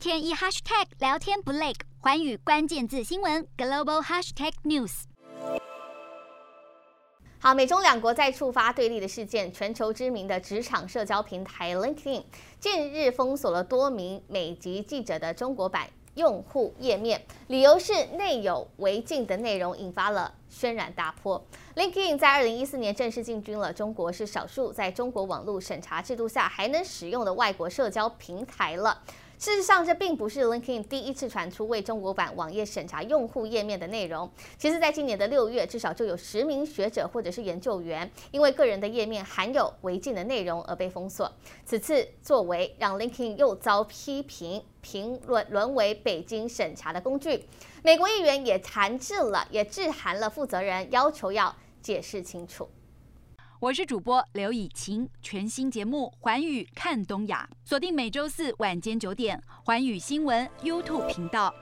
天一 hashtag 聊天不累，寰宇关键字新闻 global hashtag news。好，美中两国再触发对立的事件，全球知名的职场社交平台 LinkedIn 近日封锁了多名美籍记者的中国版用户页面，理由是内有违禁的内容，引发了轩然大波。LinkedIn 在二零一四年正式进军了中国，是少数在中国网络审查制度下还能使用的外国社交平台了。事实上，这并不是 LinkedIn 第一次传出为中国版网页审查用户页面的内容。其实，在今年的六月，至少就有十名学者或者是研究员，因为个人的页面含有违禁的内容而被封锁。此次作为让 LinkedIn 又遭批评，评论沦为北京审查的工具。美国议员也谈制了，也致函了负责人，要求要解释清楚。我是主播刘以晴，全新节目《环宇看东亚》，锁定每周四晚间九点，环宇新闻 YouTube 频道。